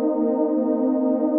ピタゴヤピタゴヤ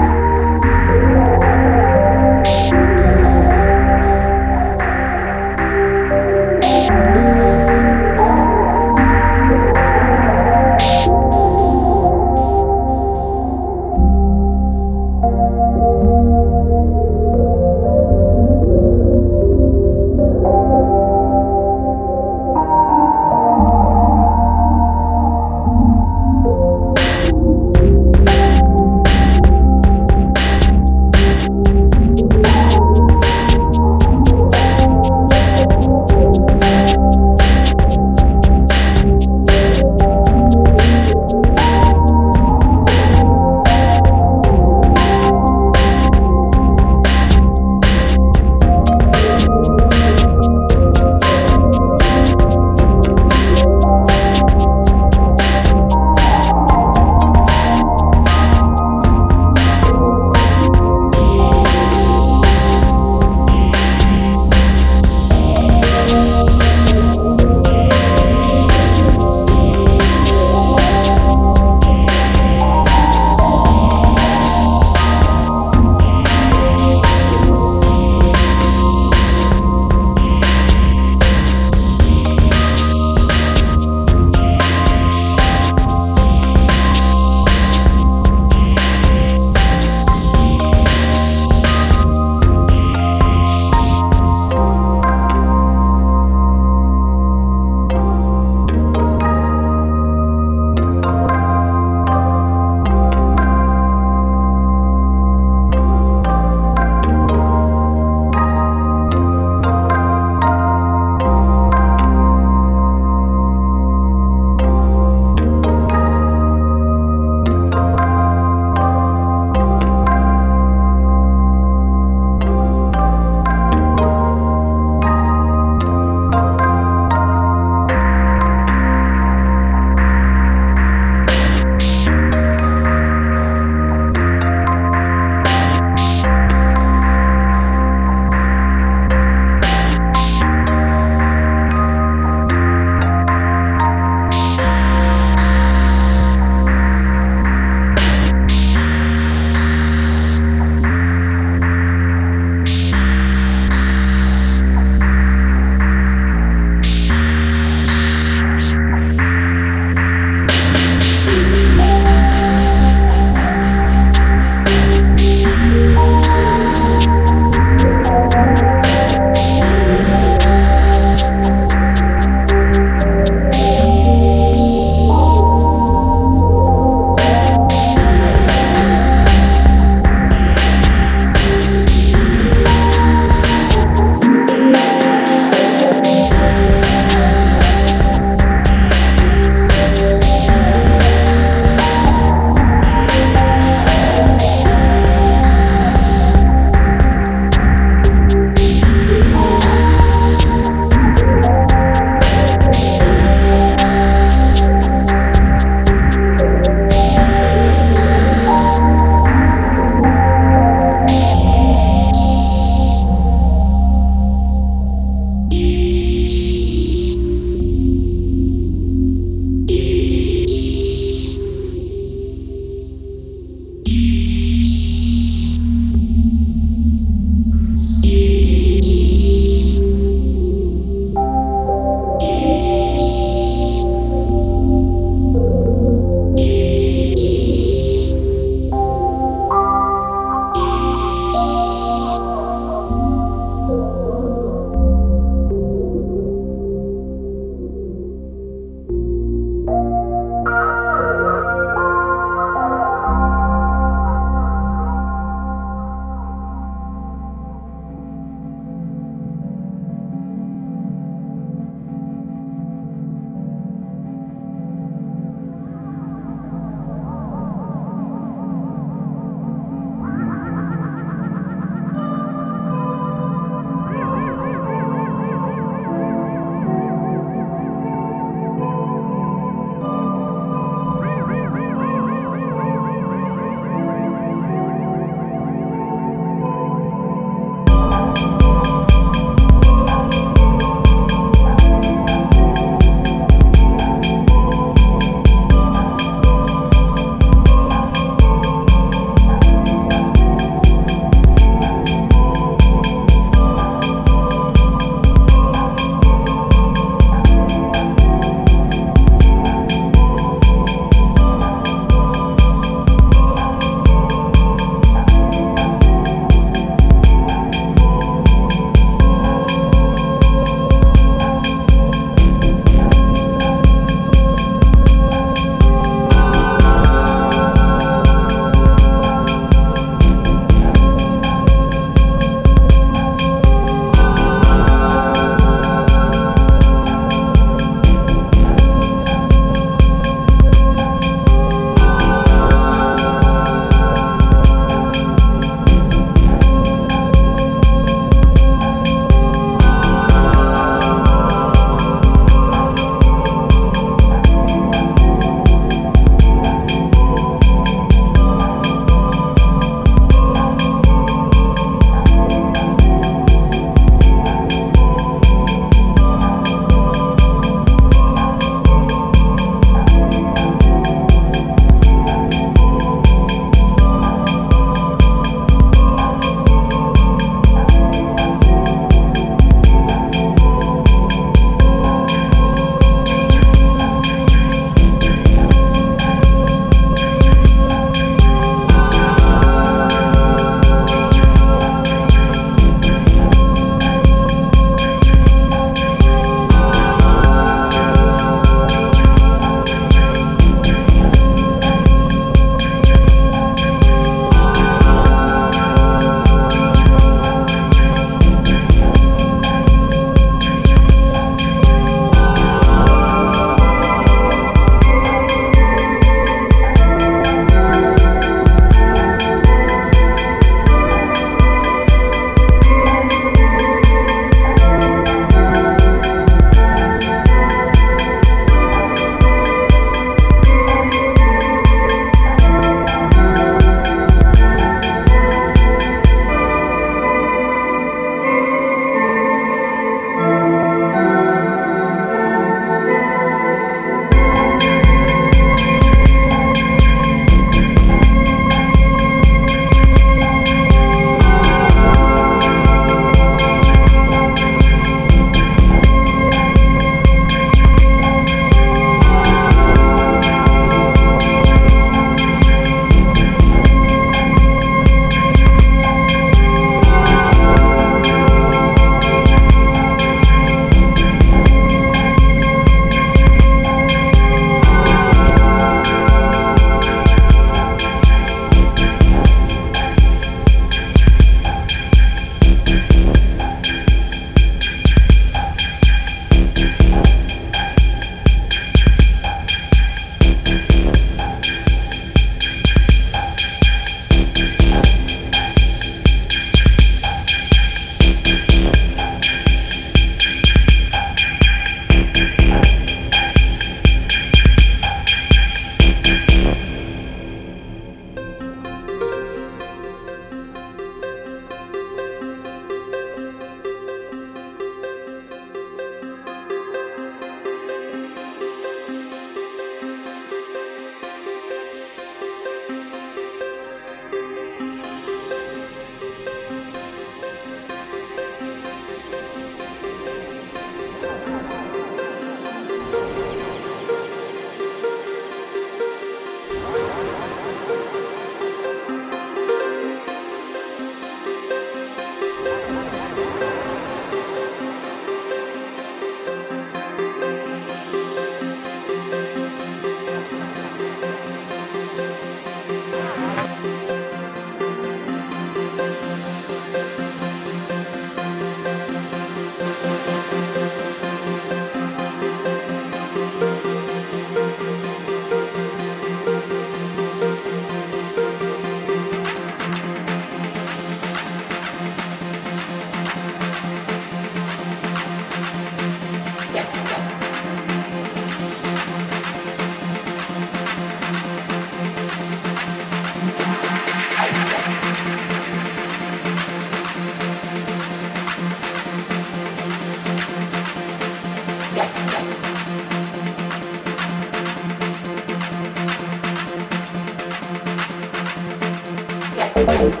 Bye.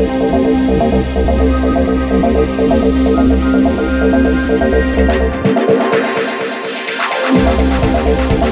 Thank you.